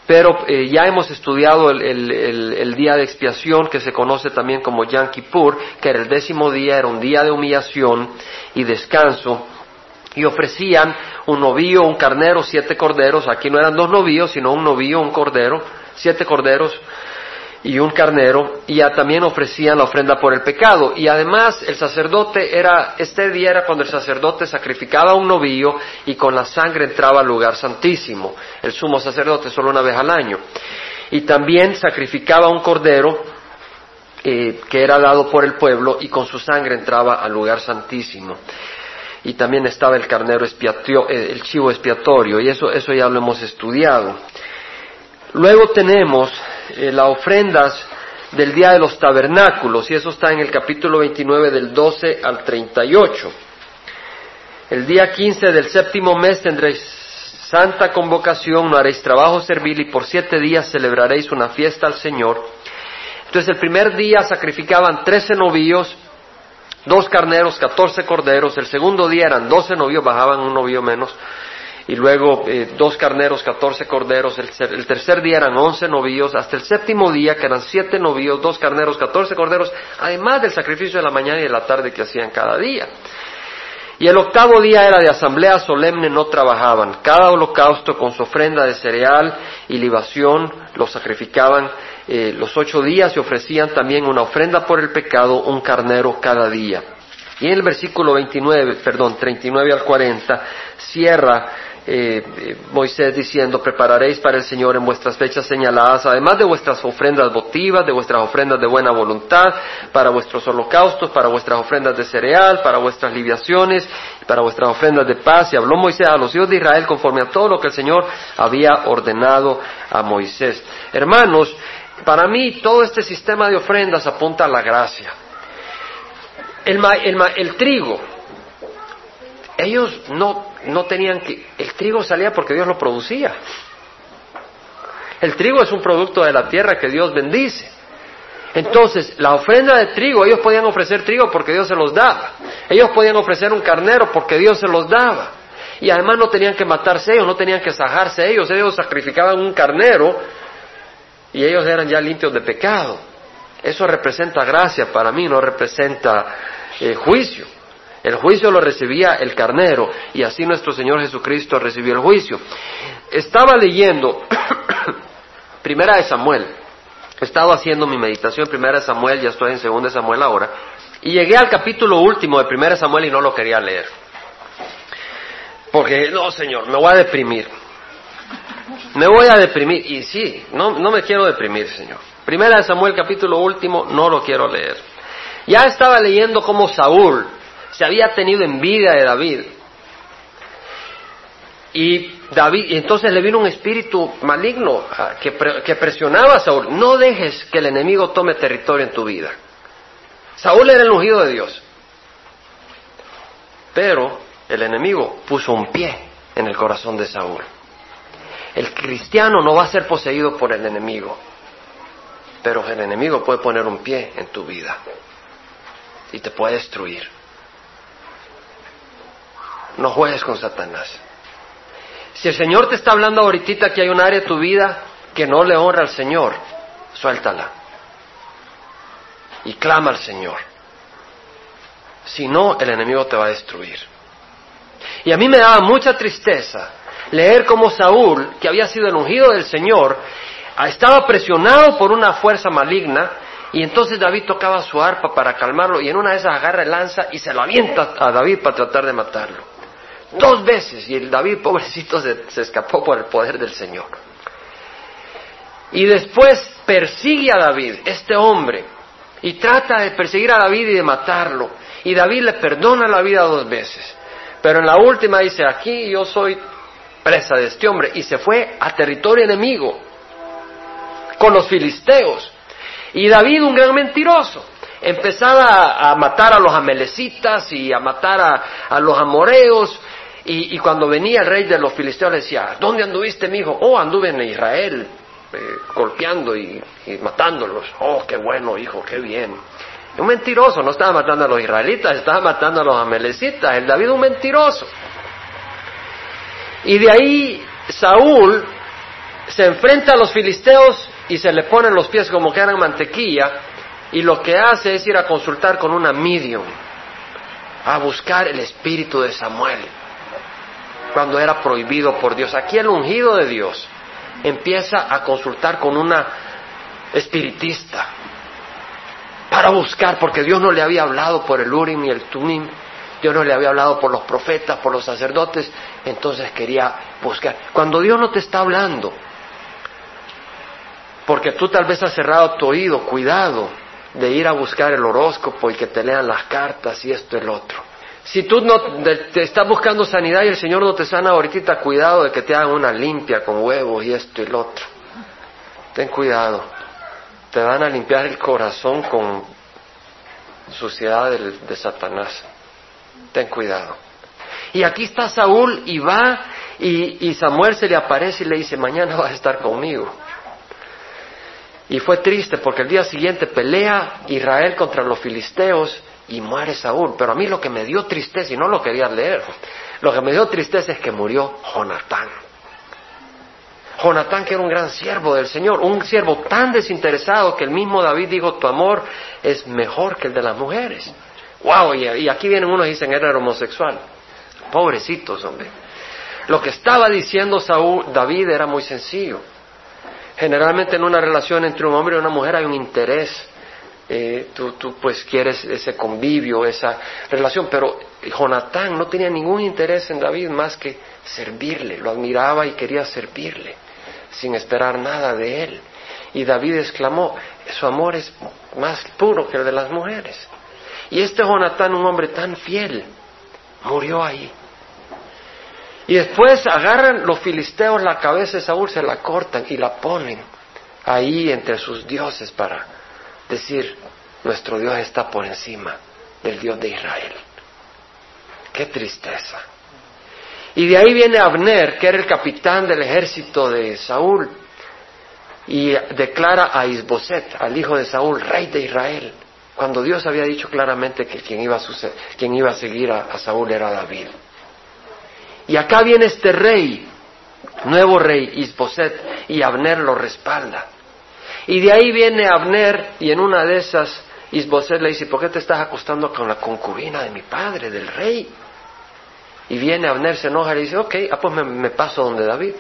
[SPEAKER 1] Pero eh, ya hemos estudiado el, el, día de expiación que se conoce también como Yom Kippur, que era el décimo día, era un día de humillación y descanso y ofrecían un novillo, un carnero, siete corderos. Aquí no eran dos novillos, sino un novillo, un cordero, siete corderos y un carnero. Y también ofrecían la ofrenda por el pecado. Y además el sacerdote era, este día era cuando el sacerdote sacrificaba un novillo y con la sangre entraba al lugar santísimo. El sumo sacerdote solo una vez al año. Y también sacrificaba un cordero eh, que era dado por el pueblo y con su sangre entraba al lugar santísimo y también estaba el carnero expiatorio, eh, el chivo expiatorio, y eso, eso ya lo hemos estudiado. Luego tenemos eh, las ofrendas del día de los tabernáculos, y eso está en el capítulo 29 del 12 al 38. El día 15 del séptimo mes tendréis santa convocación, no haréis trabajo servil y por siete días celebraréis una fiesta al Señor. Entonces el primer día sacrificaban trece novillos dos carneros, catorce corderos, el segundo día eran doce novios, bajaban un novio menos, y luego eh, dos carneros, catorce corderos, el, tercer día eran once novillos, hasta el séptimo día que eran siete novillos, dos carneros, catorce corderos, además del sacrificio de la mañana y de la tarde que hacían cada día. Y el octavo día era de asamblea solemne, no trabajaban. Cada holocausto con su ofrenda de cereal y libación lo sacrificaban eh, los ocho días y ofrecían también una ofrenda por el pecado, un carnero cada día. Y en el versículo 29, perdón, 39 al 40, cierra eh, eh, Moisés diciendo, prepararéis para el Señor en vuestras fechas señaladas, además de vuestras ofrendas votivas, de vuestras ofrendas de buena voluntad, para vuestros holocaustos, para vuestras ofrendas de cereal, para vuestras libiaciones, para vuestras ofrendas de paz. Y habló Moisés a los hijos de Israel conforme a todo lo que el Señor había ordenado a Moisés. Hermanos, para mí todo este sistema de ofrendas apunta a la gracia. El, trigo, ellos no, no tenían que... El trigo salía porque Dios lo producía. El trigo es un producto de la tierra que Dios bendice. Entonces, la ofrenda de trigo, ellos podían ofrecer trigo porque Dios se los daba. Ellos podían ofrecer un carnero porque Dios se los daba. Y además no tenían que matarse ellos, no tenían que sajarse ellos. Ellos sacrificaban un carnero y ellos eran ya limpios de pecado. Eso representa gracia para mí, no representa eh, juicio. El juicio lo recibía el carnero y así nuestro Señor Jesucristo recibió el juicio. Estaba leyendo *coughs* Primera de Samuel. He estado haciendo mi meditación Primera de Samuel, ya estoy en Segunda de Samuel ahora. Y llegué al capítulo último de Primera de Samuel y no lo quería leer. Porque, no, Señor, me voy a deprimir. Me voy a deprimir. Y sí, no, no me quiero deprimir, Señor. Primera de Samuel, capítulo último, no lo quiero leer. Ya estaba leyendo cómo Saúl se había tenido envidia de David. Y David, y entonces le vino un espíritu maligno ah, que, que presionaba a Saúl. No dejes que el enemigo tome territorio en tu vida. Saúl era el ungido de Dios. Pero el enemigo puso un pie en el corazón de Saúl. El cristiano no va a ser poseído por el enemigo, pero el enemigo puede poner un pie en tu vida y te puede destruir. No juegues con Satanás. Si el Señor te está hablando ahorita que hay un área de tu vida que no le honra al Señor, suéltala. Y clama al Señor. Si no, el enemigo te va a destruir. Y a mí me daba mucha tristeza leer cómo Saúl, que había sido el ungido del Señor, estaba presionado por una fuerza maligna y entonces David tocaba su arpa para calmarlo y en una de esas agarra el lanza y se lo avienta a David para tratar de matarlo. Dos veces y el David *laughs* pobrecito se, se escapó por el poder del Señor. Y después persigue a David, este hombre, y trata de perseguir a David y de matarlo. Y David le perdona la vida dos veces. Pero en la última dice, aquí yo soy presa de este hombre. Y se fue a territorio enemigo con los filisteos. Y David, un gran mentiroso, empezaba a, matar a los amelecitas y a matar a, los amoreos. Y, cuando venía el rey de los filisteos le decía, ¿dónde anduviste, mi hijo? Oh, anduve en Israel, eh, golpeando y, y matándolos. Oh, qué bueno, hijo, qué bien. Un mentiroso, no estaba matando a los israelitas, estaba matando a los amelecitas. El David un mentiroso. Y de ahí Saúl se enfrenta a los filisteos y se le ponen los pies como que eran mantequilla y lo que hace es ir a consultar con una medium, a buscar el espíritu de Samuel, cuando era prohibido por Dios. Aquí el ungido de Dios empieza a consultar con una espiritista para buscar, porque Dios no le había hablado por el Urim y el Tumim, Dios no le había hablado por los profetas, por los sacerdotes, entonces quería buscar. Cuando Dios no te está hablando, porque tú tal vez has cerrado tu oído, cuidado de ir a buscar el horóscopo y que te lean las cartas y esto y el otro. Si tú no te estás buscando sanidad y el Señor no te sana ahorita, cuidado de que te hagan una limpia con huevos y esto y el otro. Ten cuidado te van a limpiar el corazón con suciedad de, Satanás. Ten cuidado. Y aquí está Saúl y va y, y, Samuel se le aparece y le dice, mañana vas a estar conmigo. Y fue triste porque el día siguiente pelea Israel contra los filisteos y muere Saúl. Pero a mí lo que me dio tristeza, y no lo quería leer, lo que me dio tristeza es que murió Jonatán. Jonatán, que era un gran siervo del Señor, un siervo tan desinteresado que el mismo David dijo, tu amor es mejor que el de las mujeres. ¡Wow! Y, aquí vienen unos y dicen, era homosexual. Pobrecitos, hombre. Lo que estaba diciendo Saúl, David era muy sencillo. Generalmente en una relación entre un hombre y una mujer hay un interés. Eh, tú, tú pues quieres ese convivio, esa relación, pero Jonatán no tenía ningún interés en David más que servirle, lo admiraba y quería servirle sin esperar nada de él. Y David exclamó, su amor es más puro que el de las mujeres. Y este Jonatán, un hombre tan fiel, murió ahí. Y después agarran los filisteos la cabeza de Saúl, se la cortan y la ponen ahí entre sus dioses para decir, nuestro Dios está por encima del Dios de Israel. Qué tristeza. Y de ahí viene Abner, que era el capitán del ejército de Saúl, y declara a Isboset, al hijo de Saúl, rey de Israel, cuando Dios había dicho claramente que quien iba a, quien iba a seguir a, a Saúl era David. Y acá viene este rey, nuevo rey, Isboset, y Abner lo respalda. Y de ahí viene Abner, y en una de esas, Isboset le dice, ¿por qué te estás acostando con la concubina de mi padre, del rey? Y viene Abner, se enoja y le dice, ok, ah, pues me, paso donde David.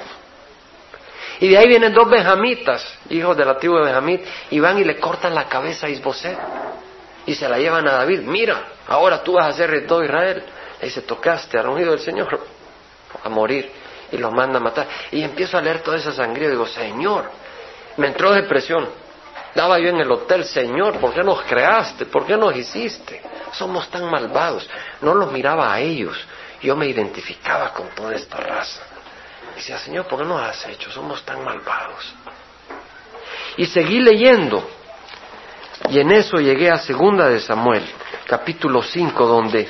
[SPEAKER 1] Y de ahí vienen dos benjamitas, hijos de la tribu de Benjamín, y van y le cortan la cabeza a Isboset. Y se la llevan a David. Mira, ahora tú vas a ser rey de todo Israel. Le dice, tocaste al ungido del Señor a morir. Y lo manda a matar. Y empiezo a leer toda esa sangría y digo, Señor, me entró depresión. Daba yo en el hotel, Señor, ¿por qué nos creaste? ¿Por qué nos hiciste? Somos tan malvados. No los miraba a ellos, yo me identificaba con toda esta raza. decía, Señor, ¿por qué nos has hecho? Somos tan malvados. Y seguí leyendo. Y en eso llegué a segunda de Samuel, capítulo 5, donde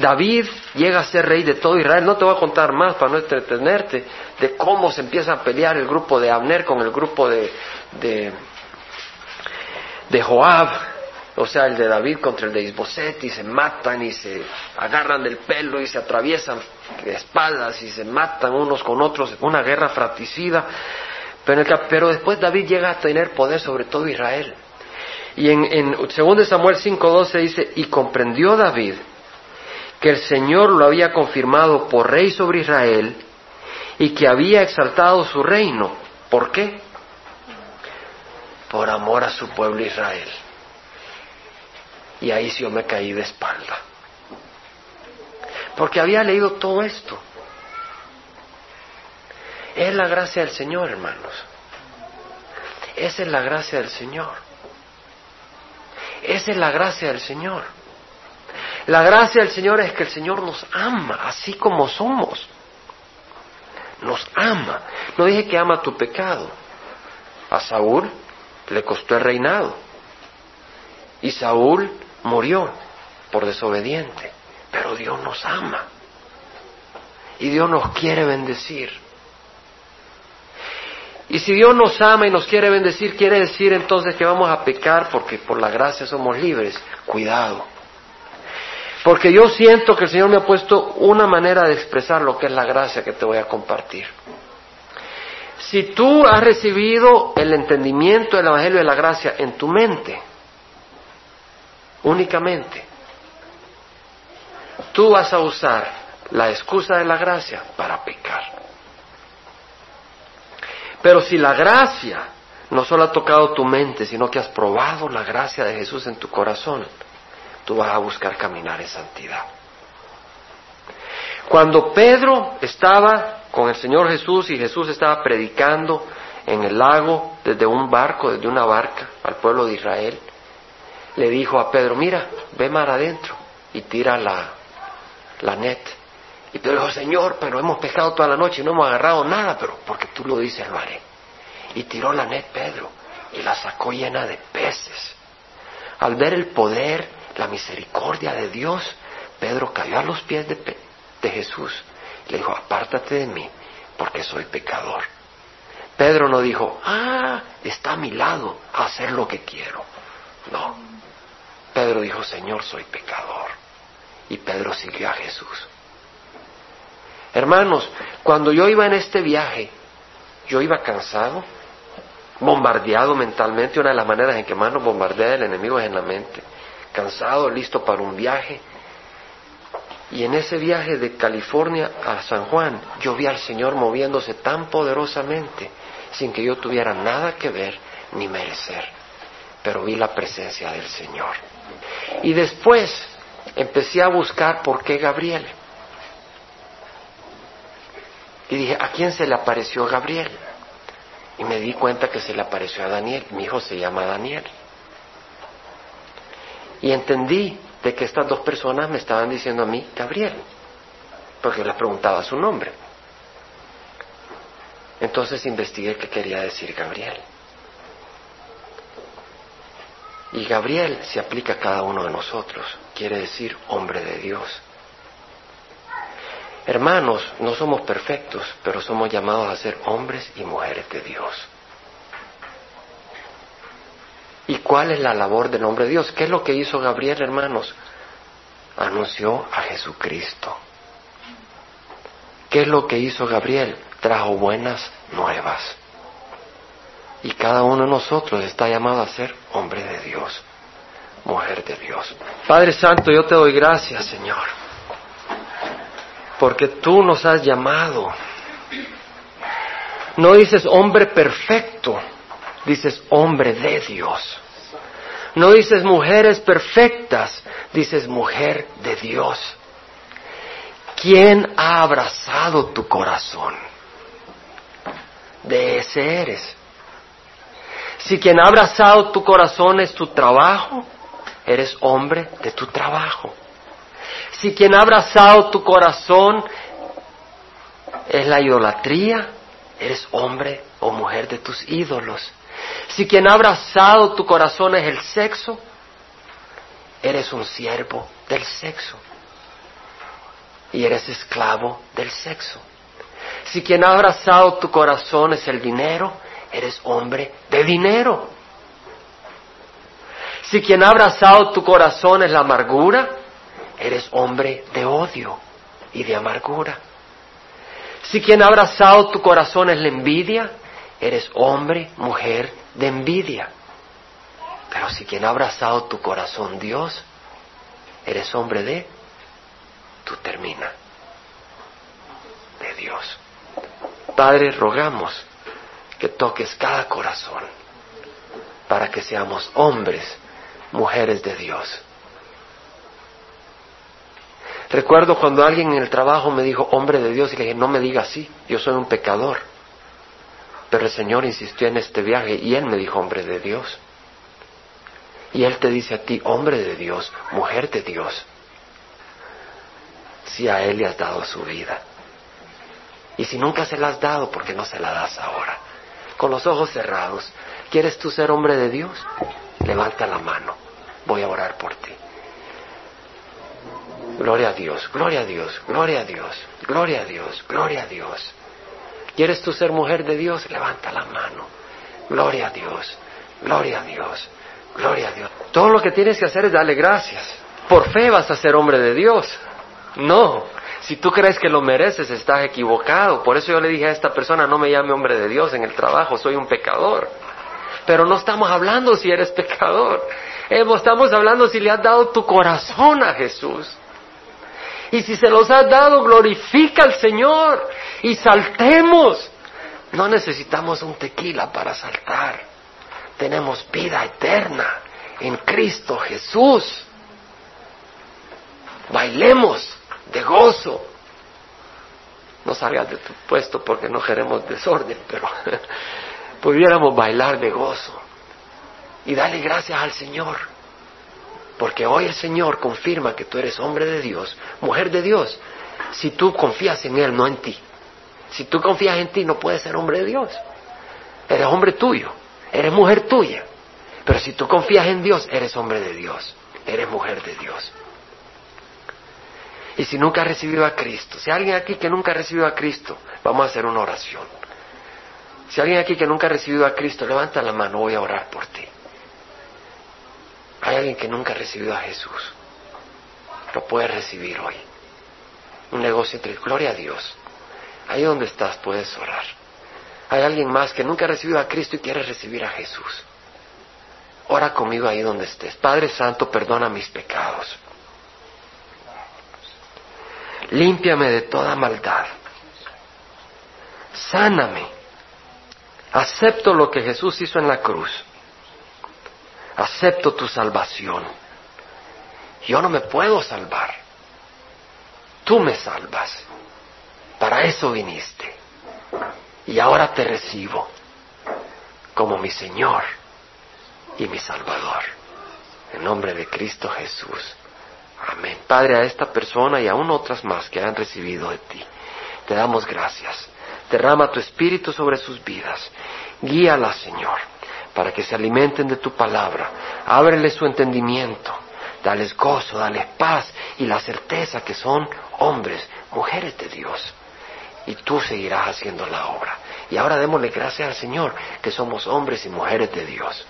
[SPEAKER 1] David llega a ser rey de todo Israel. No te voy a contar más para no entretenerte de cómo se empieza a pelear el grupo de Abner con el grupo de, de, Joab, o sea, el de David contra el de Isboset, y se matan y se agarran del pelo y se atraviesan espadas y se matan unos con otros, una guerra fratricida. Pero, pero después David llega a tener poder sobre todo Israel. Y en, en 2 Samuel 5.12 dice, y comprendió David que el Señor lo había confirmado por rey sobre Israel y que había exaltado su reino. ¿Por qué? Por amor a su pueblo Israel. Y ahí sí yo me caí de espalda. Porque había leído todo esto. Es la gracia del Señor, hermanos. Esa es la gracia del Señor. Esa es la gracia del Señor. La gracia del Señor es que el Señor nos ama así como somos. Nos ama. No dije que ama tu pecado. A Saúl le costó el reinado. Y Saúl murió por desobediente. Pero Dios nos ama. Y Dios nos quiere bendecir. Y si Dios nos ama y nos quiere bendecir, quiere decir entonces que vamos a pecar porque por la gracia somos libres. Cuidado. Porque yo siento que el Señor me ha puesto una manera de expresar lo que es la gracia que te voy a compartir. Si tú has recibido el entendimiento del Evangelio de la Gracia en tu mente, únicamente, tú vas a usar la excusa de la gracia para pecar. Pero si la gracia no solo ha tocado tu mente, sino que has probado la gracia de Jesús en tu corazón, tú vas a buscar caminar en santidad. Cuando Pedro estaba con el Señor Jesús y Jesús estaba predicando en el lago desde un barco, desde una barca al pueblo de Israel, le dijo a Pedro, mira, ve mar adentro y tira la, la net. Y Pedro dijo, Señor, pero hemos pescado toda la noche y no hemos agarrado nada, pero porque tú lo dices lo haré. Y tiró la net Pedro y la sacó llena de peces. Al ver el poder la misericordia de Dios, Pedro cayó a los pies de, Jesús le dijo, apártate de mí, porque soy pecador. Pedro no dijo, ah, está a mi lado, hacer lo que quiero. No. Pedro dijo, Señor, soy pecador. Y Pedro siguió a Jesús. Hermanos, cuando yo iba en este viaje, yo iba cansado, bombardeado mentalmente. Una de las maneras en que más bombardea el enemigo es en la mente cansado, listo para un viaje. Y en ese viaje de California a San Juan, yo vi al Señor moviéndose tan poderosamente, sin que yo tuviera nada que ver ni merecer. Pero vi la presencia del Señor. Y después empecé a buscar por qué Gabriel. Y dije, ¿a quién se le apareció Gabriel? Y me di cuenta que se le apareció a Daniel. Mi hijo se llama Daniel. Y entendí de que estas dos personas me estaban diciendo a mí Gabriel, porque les preguntaba su nombre. Entonces investigué qué quería decir Gabriel. Y Gabriel se aplica a cada uno de nosotros, quiere decir hombre de Dios. Hermanos, no somos perfectos, pero somos llamados a ser hombres y mujeres de Dios. ¿Y cuál es la labor del hombre de Dios? ¿Qué es lo que hizo Gabriel, hermanos? Anunció a Jesucristo. ¿Qué es lo que hizo Gabriel? Trajo buenas nuevas. Y cada uno de nosotros está llamado a ser hombre de Dios, mujer de Dios. Padre Santo, yo te doy gracias, Señor, porque tú nos has llamado. No dices hombre perfecto, dices hombre de Dios. No dices mujeres perfectas, dices mujer de Dios. ¿Quién ha abrazado tu corazón? De ese eres. Si quien ha abrazado tu corazón es tu trabajo, eres hombre de tu trabajo. Si quien ha abrazado tu corazón es la idolatría, eres hombre o mujer de tus ídolos. Si quien ha abrazado tu corazón es el sexo, eres un siervo del sexo y eres esclavo del sexo. Si quien ha abrazado tu corazón es el dinero, eres hombre de dinero. Si quien ha abrazado tu corazón es la amargura, eres hombre de odio y de amargura. Si quien ha abrazado tu corazón es la envidia, eres hombre, mujer de envidia. Pero si quien ha abrazado tu corazón Dios, eres hombre de, tú termina, de Dios. Padre, rogamos que toques cada corazón para que seamos hombres, mujeres de Dios. Recuerdo cuando alguien en el trabajo me dijo hombre de Dios y le dije, no me diga así, yo soy un pecador. Pero el Señor insistió en este viaje y Él me dijo hombre de Dios. Y Él te dice a ti, hombre de Dios, mujer de Dios, si a Él le has dado su vida. Y si nunca se la has dado, ¿por qué no se la das ahora? Con los ojos cerrados, ¿quieres tú ser hombre de Dios? Levanta la mano, voy a orar por ti. Gloria a Dios, gloria a Dios, gloria a Dios, gloria a Dios, gloria a Dios. ¿Quieres tú ser mujer de Dios? Levanta la mano. Gloria a Dios, gloria a Dios, gloria a Dios. Todo lo que tienes que hacer es darle gracias. Por fe vas a ser hombre de Dios. No, si tú crees que lo mereces, estás equivocado. Por eso yo le dije a esta persona, no me llame hombre de Dios en el trabajo, soy un pecador. Pero no estamos hablando si eres pecador. Estamos hablando si le has dado tu corazón a Jesús. Y si se los has dado, glorifica al Señor y saltemos. No necesitamos un tequila para saltar. Tenemos vida eterna en Cristo Jesús. Bailemos de gozo. No salgas de tu puesto porque no queremos desorden, pero *laughs* pudiéramos bailar de gozo y darle gracias al Señor. Porque hoy el Señor confirma que tú eres hombre de Dios, mujer de Dios, si tú confías en Él, no en ti. Si tú confías en ti, no puedes ser hombre de Dios. Eres hombre tuyo, eres mujer tuya. Pero si tú confías en Dios, eres hombre de Dios, eres mujer de Dios. Y si nunca has recibido a Cristo, si hay alguien aquí que nunca ha recibido a Cristo, vamos a hacer una oración. Si hay alguien aquí que nunca ha recibido a Cristo, levanta la mano, voy a orar por ti. Hay alguien que nunca ha recibido a Jesús. Lo puedes recibir hoy. Un negocio entre gloria a Dios. Ahí donde estás puedes orar. Hay alguien más que nunca ha recibido a Cristo y quiere recibir a Jesús. Ora conmigo ahí donde estés. Padre Santo, perdona mis pecados. Límpiame de toda maldad. Sáname. Acepto lo que Jesús hizo en la cruz. Acepto tu salvación. Yo no me puedo salvar. Tú me salvas. Para eso viniste. Y ahora te recibo como mi Señor y mi Salvador. En nombre de Cristo Jesús. Amén. Padre, a esta persona y aún otras más que han recibido de ti, te damos gracias. Derrama tu espíritu sobre sus vidas. Guíala, Señor, para que se alimenten de tu palabra. Ábrele su entendimiento. Dales gozo, dales paz y la certeza que son hombres, mujeres de Dios. Y tú seguirás haciendo la obra. Y ahora démosle gracias al Señor que somos hombres y mujeres de Dios.